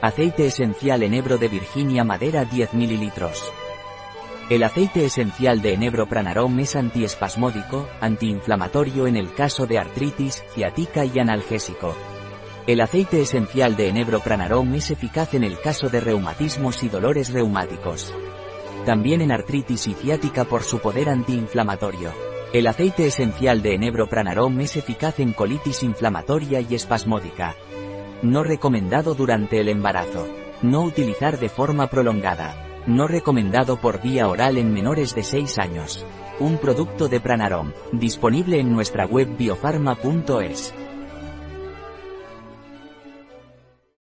Aceite esencial enebro de Virginia madera 10 ml. El aceite esencial de enebro pranarom es antiespasmódico, antiinflamatorio en el caso de artritis, ciática y analgésico. El aceite esencial de enebro pranarom es eficaz en el caso de reumatismos y dolores reumáticos. También en artritis y ciática por su poder antiinflamatorio. El aceite esencial de enebro pranarom es eficaz en colitis inflamatoria y espasmódica. No recomendado durante el embarazo. No utilizar de forma prolongada. No recomendado por vía oral en menores de 6 años. Un producto de Pranarom, disponible en nuestra web biofarma.es.